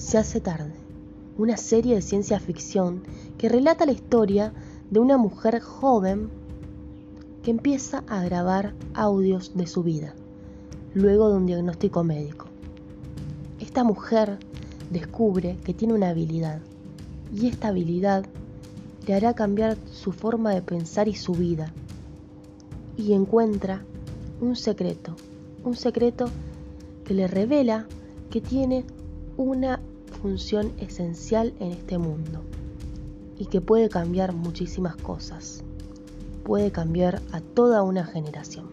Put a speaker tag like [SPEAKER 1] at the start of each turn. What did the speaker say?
[SPEAKER 1] Se hace tarde, una serie de ciencia ficción que relata la historia de una mujer joven que empieza a grabar audios de su vida, luego de un diagnóstico médico. Esta mujer descubre que tiene una habilidad y esta habilidad le hará cambiar su forma de pensar y su vida. Y encuentra un secreto, un secreto que le revela que tiene una función esencial en este mundo y que puede cambiar muchísimas cosas. Puede cambiar a toda una generación.